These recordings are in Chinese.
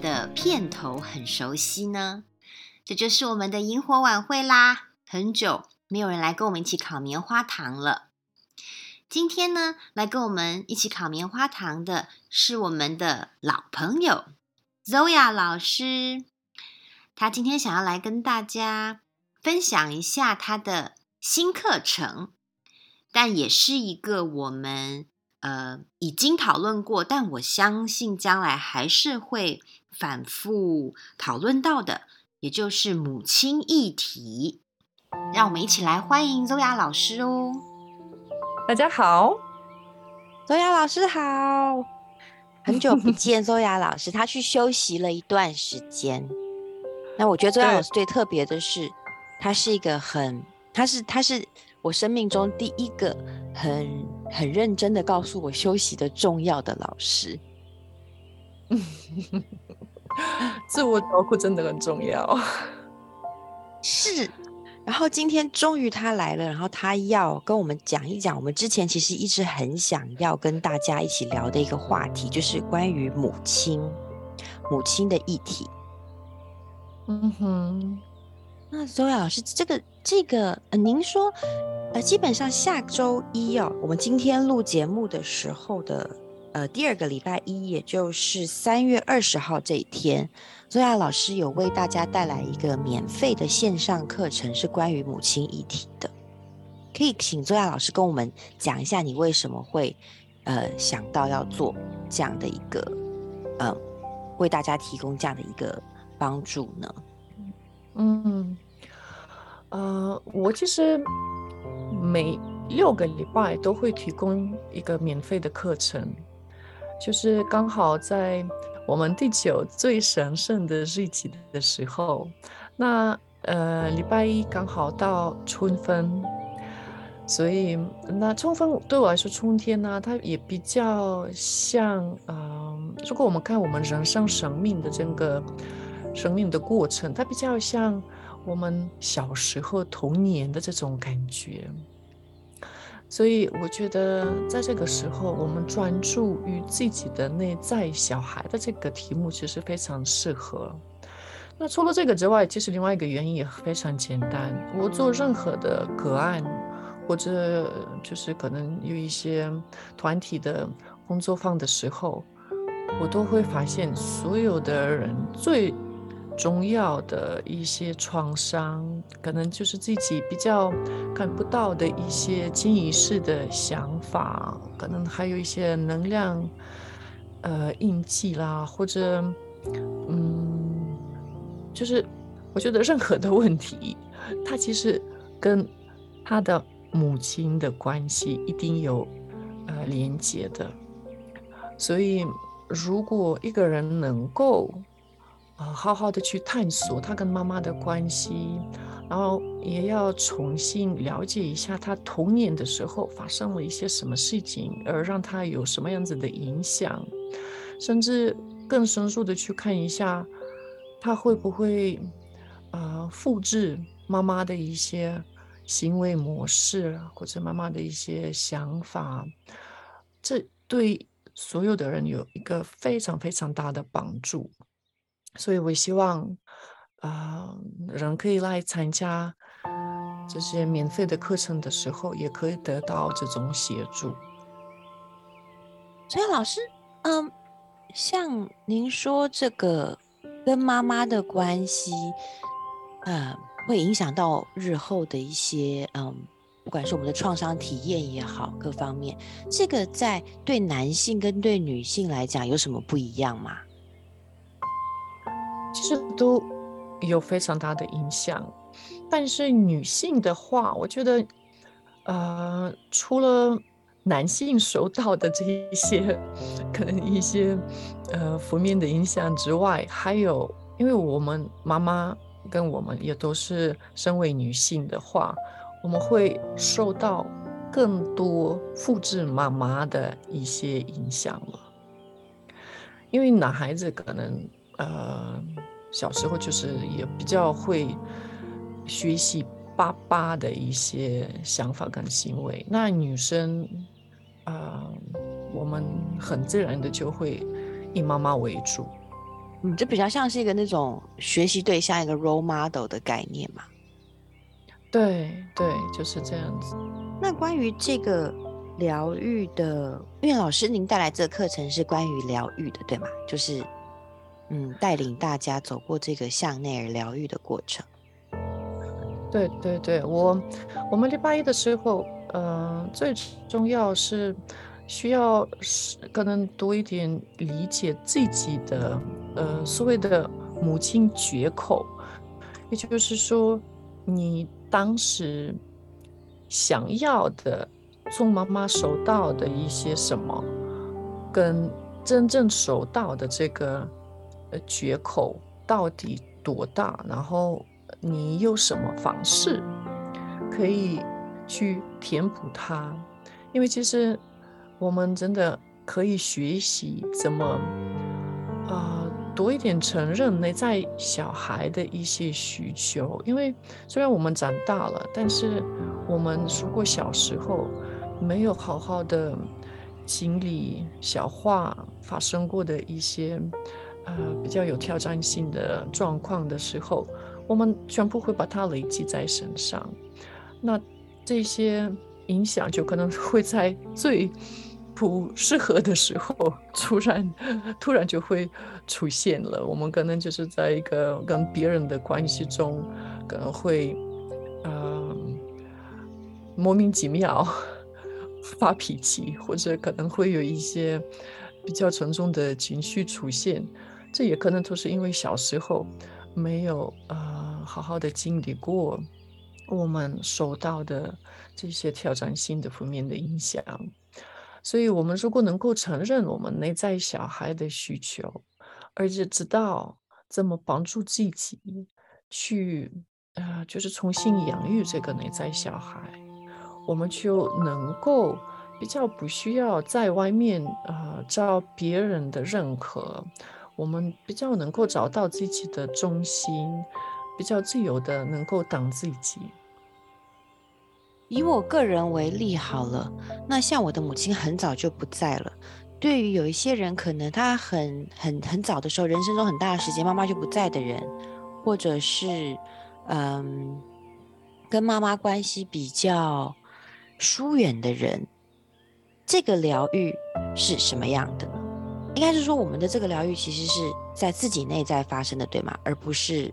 的片头很熟悉呢？这就是我们的萤火晚会啦！很久没有人来跟我们一起烤棉花糖了。今天呢，来跟我们一起烤棉花糖的是我们的老朋友 Zoya 老师。他今天想要来跟大家分享一下他的新课程，但也是一个我们呃已经讨论过，但我相信将来还是会反复讨论到的。也就是母亲议题，让我们一起来欢迎 Zoya 老师哦。大家好，Zoya 老师好，很久不 见，Zoya 老师，他去休息了一段时间。那我觉得 Zoya 老师最特别的是，他是一个很，他是他是我生命中第一个很很认真的告诉我休息的重要的老师。自我照顾真的很重要，是。然后今天终于他来了，然后他要跟我们讲一讲我们之前其实一直很想要跟大家一起聊的一个话题，就是关于母亲、母亲的议题。嗯哼，那 Zoya 老师，这个这个，呃，您说，呃，基本上下周一哦，我们今天录节目的时候的。呃，第二个礼拜一，也就是三月二十号这一天宗亚老师有为大家带来一个免费的线上课程，是关于母亲议题的。可以请 Zoya 老师跟我们讲一下，你为什么会呃想到要做这样的一个呃，为大家提供这样的一个帮助呢？嗯，呃，我其实每六个礼拜都会提供一个免费的课程。就是刚好在我们地球最神圣的日子的时候，那呃礼拜一刚好到春分，所以那春分对我来说，春天呢，它也比较像嗯、如果我们看我们人生生命的整个生命的过程，它比较像我们小时候童年的这种感觉。所以我觉得，在这个时候，我们专注于自己的内在小孩的这个题目，其实非常适合。那除了这个之外，其实另外一个原因也非常简单。我做任何的个案，或者就是可能有一些团体的工作坊的时候，我都会发现，所有的人最中药的一些创伤，可能就是自己比较看不到的一些潜意识的想法，可能还有一些能量，呃，印记啦，或者，嗯，就是我觉得任何的问题，它其实跟他的母亲的关系一定有呃连接的，所以如果一个人能够。啊，好好的去探索他跟妈妈的关系，然后也要重新了解一下他童年的时候发生了一些什么事情，而让他有什么样子的影响，甚至更深入的去看一下，他会不会啊、呃、复制妈妈的一些行为模式，或者妈妈的一些想法，这对所有的人有一个非常非常大的帮助。所以，我希望，啊、人可以来参加这些免费的课程的时候，也可以得到这种协助。所以，老师，嗯，像您说这个跟妈妈的关系，呃，会影响到日后的一些，嗯，不管是我们的创伤体验也好，各方面，这个在对男性跟对女性来讲有什么不一样吗？其实都有非常大的影响，但是女性的话，我觉得，呃，除了男性受到的这一些可能一些呃负面的影响之外，还有，因为我们妈妈跟我们也都是身为女性的话，我们会受到更多复制妈妈的一些影响了，因为男孩子可能。呃，小时候就是也比较会学习爸爸的一些想法跟行为。那女生，呃，我们很自然的就会以妈妈为主。嗯，这比较像是一个那种学习对象，一个 role model 的概念嘛。对对，就是这样子。那关于这个疗愈的，因为老师您带来这个课程是关于疗愈的，对吗？就是嗯，带领大家走过这个向内而疗愈的过程。对对对，我我们礼拜一的时候，呃，最重要是需要是可能多一点理解自己的，呃，所谓的母亲绝口，也就是说，你当时想要的从妈妈收到的一些什么，跟真正收到的这个呃缺口到底多大，然后。你有什么方式可以去填补它？因为其实我们真的可以学习怎么啊、呃、多一点承认内在小孩的一些需求。因为虽然我们长大了，但是我们如果小时候没有好好的经历消化发生过的一些呃比较有挑战性的状况的时候。我们全部会把它累积在身上，那这些影响就可能会在最不适合的时候突然 突然就会出现了。我们可能就是在一个跟别人的关系中，可能会嗯、莫名其妙 发脾气，或者可能会有一些比较沉重的情绪出现。这也可能都是因为小时候。没有呃好好的经历过我们受到的这些挑战性的负面的影响，所以我们如果能够承认我们内在小孩的需求，而且知道怎么帮助自己去呃就是重新养育这个内在小孩，我们就能够比较不需要在外面呃找别人的认可。我们比较能够找到自己的中心，比较自由的能够当自己。以我个人为例好了，那像我的母亲很早就不在了。对于有一些人，可能他很很很早的时候，人生中很大的时间妈妈就不在的人，或者是嗯跟妈妈关系比较疏远的人，这个疗愈是什么样的？应该是说，我们的这个疗愈其实是在自己内在发生的，对吗？而不是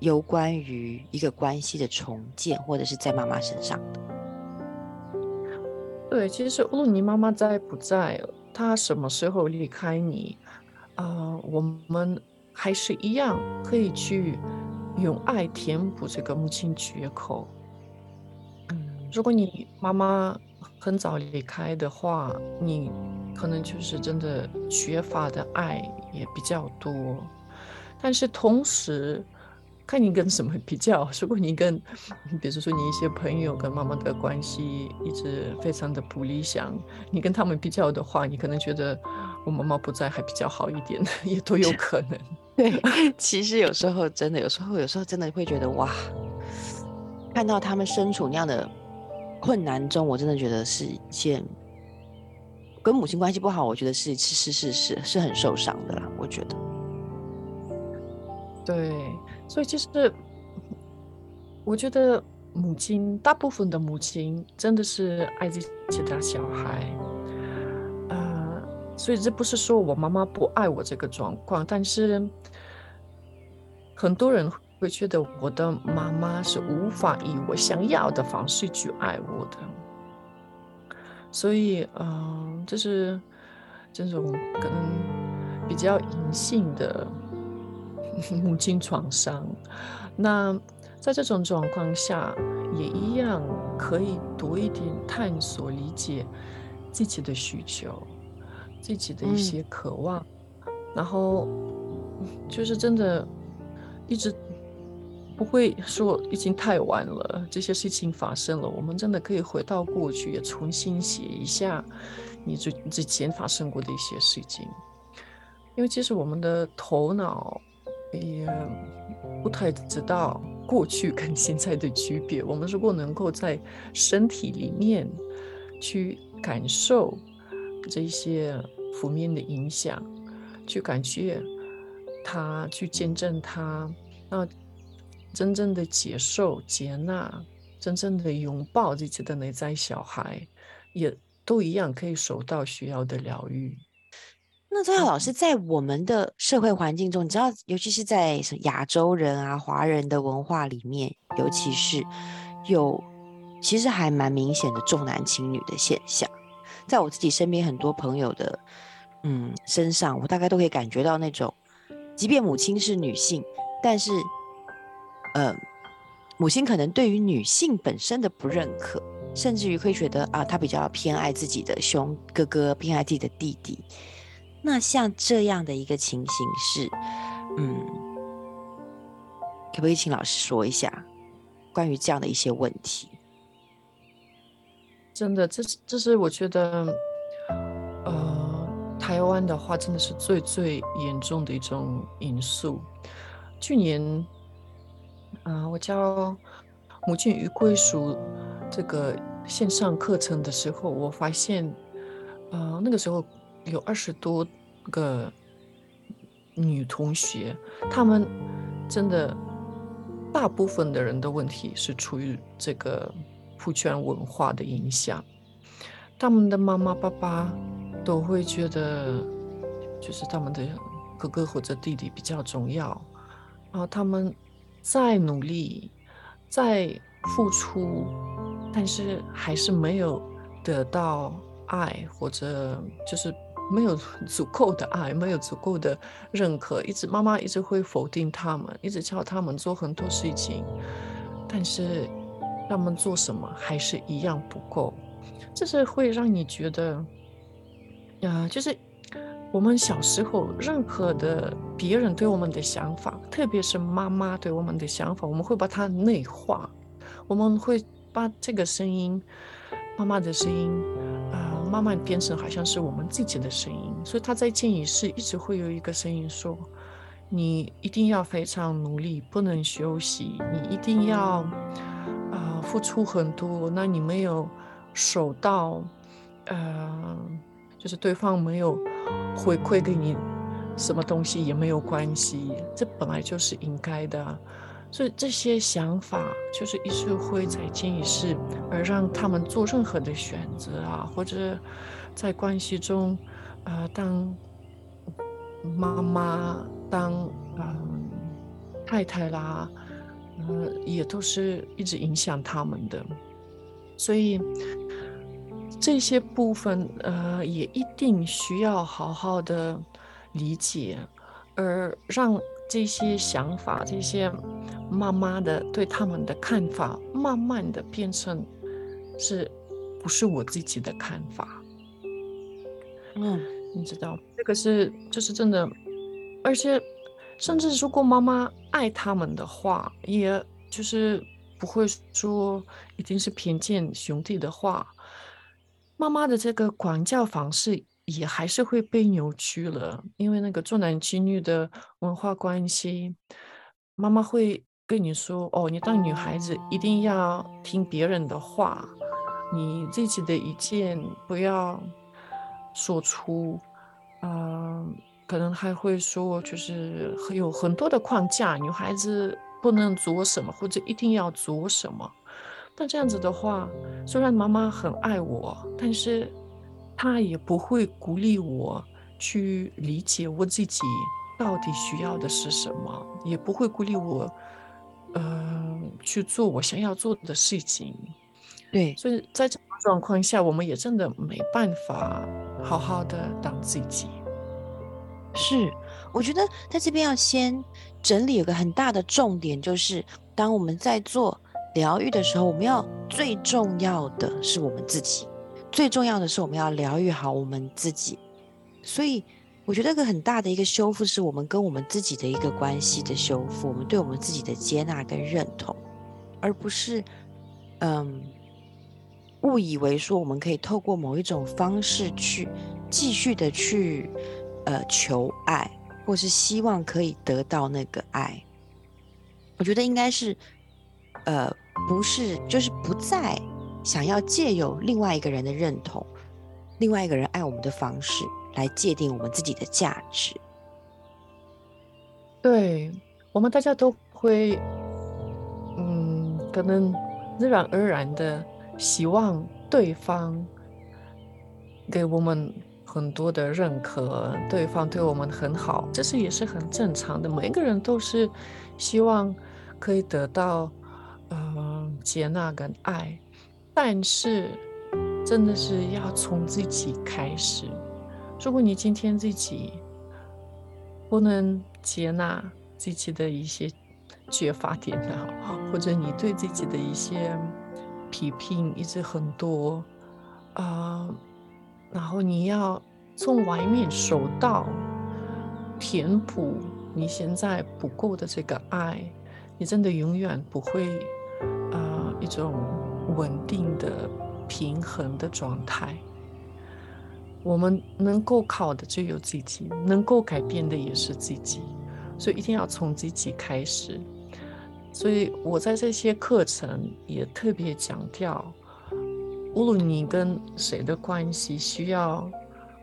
有关于一个关系的重建，或者是在妈妈身上的。对，其实无论你妈妈在不在，她什么时候离开你，啊、我们还是一样可以去用爱填补这个母亲缺口。嗯，如果你妈妈很早离开的话，你。可能就是真的缺乏的爱也比较多，但是同时看你跟什么比较。如果你跟，比如说你一些朋友跟妈妈的关系一直非常的不理想，你跟他们比较的话，你可能觉得我妈妈不在还比较好一点，也都有可能。对，其实有时候真的，有时候有时候真的会觉得哇，看到他们身处那样的困难中，我真的觉得是一件。跟母亲关系不好，我觉得是是是是是是很受伤的啦。我觉得，对，所以其实我觉得母亲，大部分的母亲真的是爱自己的小孩，呃，所以这不是说我妈妈不爱我这个状况，但是很多人会觉得我的妈妈是无法以我想要的方式去爱我的。所以，嗯、呃，这是这种可能比较隐性的 母亲创伤。那在这种状况下，也一样可以多一点探索、理解自己的需求、自己的一些渴望，嗯、然后就是真的一直。不会说已经太晚了，这些事情发生了，我们真的可以回到过去，也重新写一下你之之前发生过的一些事情。因为其实我们的头脑也不太知道过去跟现在的区别。我们如果能够在身体里面去感受这些负面的影响，去感觉他，去见证他，那真正的接受、接纳，真正的拥抱自己的内在小孩，也都一样可以收到需要的疗愈。那周耀老师在我们的社会环境中，你知道，尤其是在亚洲人啊、华人的文化里面，尤其是有其实还蛮明显的重男轻女的现象。在我自己身边很多朋友的嗯身上，我大概都可以感觉到那种，即便母亲是女性，但是呃，母亲可能对于女性本身的不认可，甚至于会觉得啊，她比较偏爱自己的兄哥哥，偏爱自己的弟弟。那像这样的一个情形是，嗯，可不可以请老师说一下关于这样的一些问题？真的，这是这是我觉得，呃，台湾的话真的是最最严重的一种因素。去年，啊、我教母亲与归属这个线上课程的时候，我发现，啊、呃，那个时候。有二十多个女同学，她们真的大部分的人的问题是出于这个父权文化的影响。他们的妈妈、爸爸都会觉得，就是他们的哥哥或者弟弟比较重要，然后他们再努力、再付出，但是还是没有得到爱，或者就是。没有 足够的爱，没有足够的认可，一直妈妈一直会否定他们，一直叫他们做很多事情，但是他们做什么还是一样不够，这是会让你觉得，呀、呃，就是我们小时候任何的别人对我们的想法，特别是妈妈对我们的想法，我们会把它内化，我们会把这个声音，妈妈的声音。呃慢慢变成好像是我们自己的声音，所以他在潜意识一直会有一个声音说：“你一定要非常努力，不能休息，你一定要啊、呃、付出很多。那你没有守到，呃，就是对方没有回馈给你什么东西也没有关系，这本来就是应该的。”所以这些想法就是一直会在潜意识，而让他们做任何的选择啊，或者在关系中，呃，当妈妈、当嗯、太太啦，呃，也都是一直影响他们的。所以这些部分，呃，也一定需要好好的理解，而让。这些想法，这些妈妈的对他们的看法，慢慢的变成是不是我自己的看法？嗯，你知道，这个是就是真的，而且甚至如果妈妈爱他们的话，也就是不会说一定是偏见兄弟的话，妈妈的这个管教方式。也还是会被扭曲了，因为那个重男轻女的文化关系，妈妈会跟你说：“哦，你当女孩子一定要听别人的话，你自己的意见不要说出。”呃，可能还会说，就是有很多的框架，女孩子不能做什么，或者一定要做什么。但这样子的话，虽然妈妈很爱我，但是。她也不会鼓励我去理解我自己到底需要的是什么，也不会鼓励我，呃，去做我想要做的事情。对，所以在这种状况下，我们也真的没办法好好的当自己。是，我觉得在这边要先整理有个很大的重点，就是当我们在做疗愈的时候，我们要最重要的是我们自己。最重要的是，我们要疗愈好我们自己。所以，我觉得一个很大的一个修复，是我们跟我们自己的一个关系的修复，我们对我们自己的接纳跟认同，而不是，嗯，误以为说我们可以透过某一种方式去继续的去，呃，求爱，或是希望可以得到那个爱。我觉得应该是，呃，不是，就是不再。想要借由另外一个人的认同，另外一个人爱我们的方式来界定我们自己的价值。对，我们大家都会，嗯，可能自然而然的希望对方给我们很多的认可，对方对我们很好，这是也是很正常的。每一个人都是希望可以得到，接纳跟爱，但是真的是要从自己开始。如果你今天自己不能接纳自己的一些缺乏点啊，或者你对自己的一些批评一直很多，啊、然后你要从外面收到填补你现在不够的这个爱。你真的永远不会，一种稳定的、平衡的状态。我们能够靠的只有自己，能够改变的也是自己，所以一定要从自己开始。所以我在这些课程也特别强调，无论你跟谁的关系需要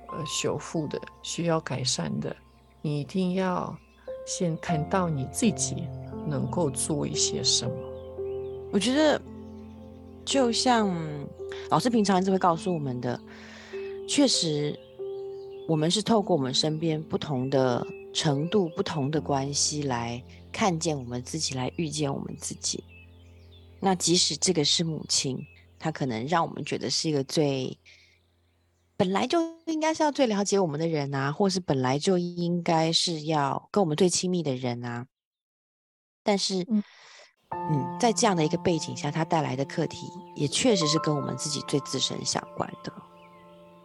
呃修复的、需要改善的，你一定要先看到你自己。能够做一些什么？我觉得，就像老师平常一直会告诉我们的，确实，我们是透过我们身边不同的程度、不同的关系来看见我们自己，来遇见我们自己。那即使这个是母亲，她可能让我们觉得是一个最本来就应该是要最了解我们的人啊，或是本来就应该是要跟我们最亲密的人啊。但是，在这样的一个背景下，它带来的课题也确实是跟我们自己最自身相关的。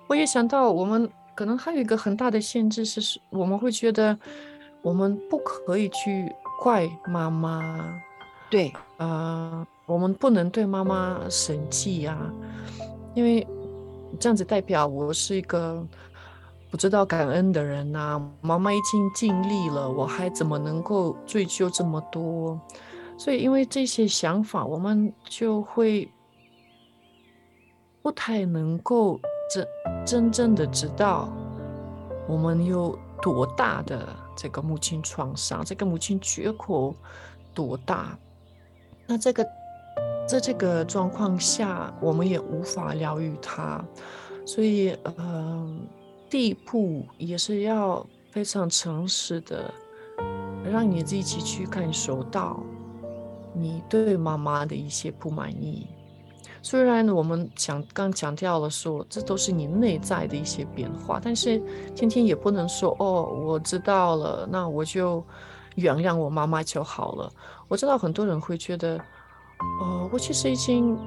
我也想到，我们可能还有一个很大的限制是，我们会觉得我们不可以去怪妈妈。对，啊、呃，我们不能对妈妈生气啊，因为这样子代表我是一个。不知道感恩的人呐、啊，妈妈已经尽力了，我还怎么能够追究这么多？所以，因为这些想法，我们就会不太能够真真正的知道我们有多大的这个母亲创伤，这个母亲缺口多大。那这个在这个状况下，我们也无法疗愈他，所以，嗯、呃。第一步也是要非常诚实的，让你自己去感受到你对妈妈的一些不满意。虽然我们讲刚强调了说，这都是你内在的一些变化，但是天天也不能说哦，我知道了，那我就原谅我妈妈就好了。我知道很多人会觉得，哦，我其实已经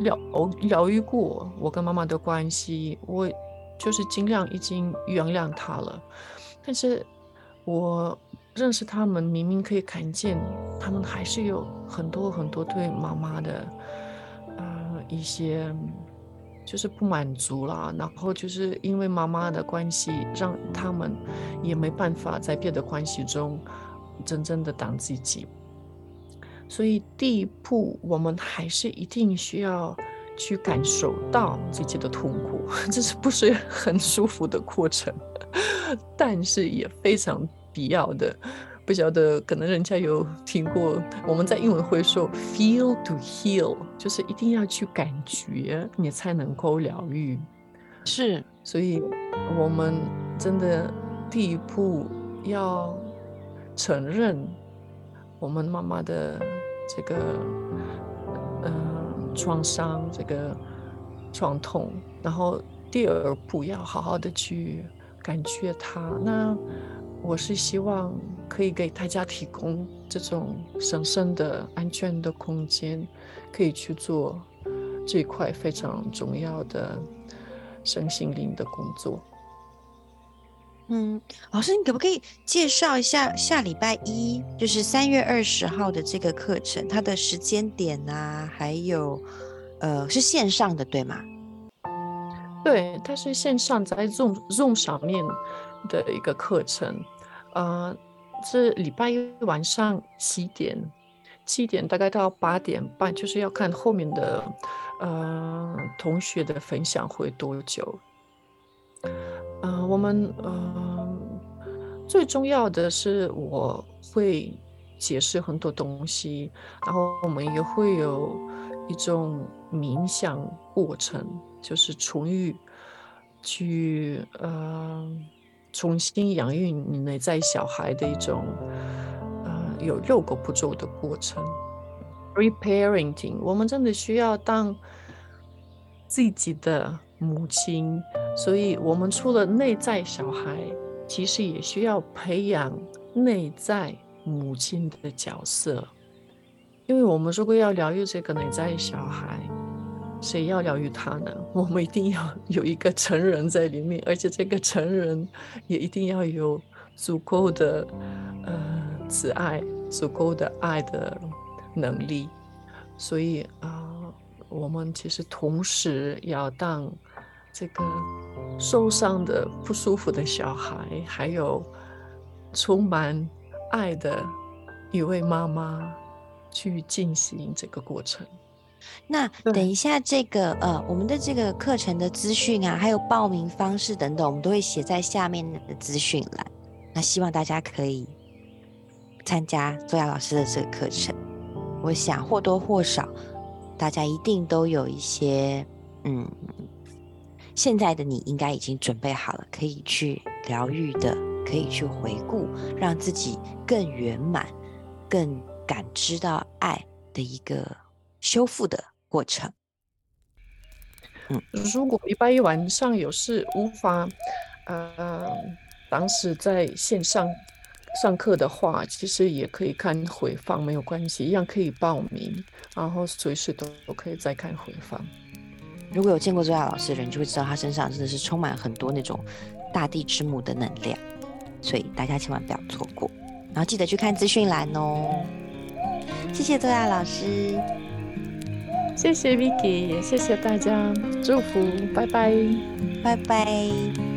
疗疗愈过我跟妈妈的关系，我。就是尽量已经原谅她了，但是我认识他们，明明可以看见，他们还是有很多很多对妈妈的，呃，一些就是不满足啦，然后就是因为妈妈的关系，让他们也没办法在别的关系中真正的当自己，所以第一步，我们还是一定需要。去感受到自己的痛苦，这是不是很舒服的过程？但是也非常必要的。不晓得，可能人家有听过，我们在英文会说 “feel to heal”，就是一定要去感觉，你才能够疗愈。是，所以我们真的第一步要承认我们妈妈的这个，嗯、呃。创伤这个创痛，然后第二步要好好的去感觉它。那我是希望可以给大家提供这种神圣的安全的空间，可以去做这一块非常重要的身心灵的工作。嗯，老师，你可不可以介绍一下下礼拜一，就是三月二十号的这个课程，它的时间点啊，还有，呃，是线上的对吗？对，它是线上在 Zoom Zoom 上面的一个课程，呃，是礼拜一晚上七点，七点大概到八点半，就是要看后面的呃同学的分享会多久。呃，我们呃最重要的是我会解释很多东西，然后我们也会有一种冥想过程，就是重育，去呃重新养育你内在小孩的一种呃有六个步骤的过程。Reparenting，我们真的需要当自己的母亲，所以我们除了内在小孩。其实也需要培养内在母亲的角色，因为我们如果要疗愈这个内在小孩，谁要疗愈他呢？我们一定要有一个成人在里面，而且这个成人也一定要有足够的呃慈爱、足够的爱的能力。所以啊、我们其实同时要当。这个受伤的、不舒服的小孩，还有充满爱的一位妈妈，去进行这个过程。那等一下，这个呃，我们的这个课程的资讯啊，还有报名方式等等，我们都会写在下面的资讯栏。那希望大家可以参加周雅老师的这个课程。我想或多或少，大家一定都有一些嗯。现在的你应该已经准备好了，可以去疗愈的，可以去回顾，让自己更圆满、更感知到爱的一个修复的过程。嗯，如果礼拜一晚上有事无法，呃，当时在线上上课的话，其实也可以看回放，没有关系，一样可以报名，然后随时都可以再看回放。如果有见过周亚老师的人，就会知道他身上真的是充满很多那种大地之母的能量，所以大家千万不要错过。然后记得去看资讯栏哦。谢谢周亚老师，谢谢 Vicky，也谢谢大家，祝福，拜拜，拜拜。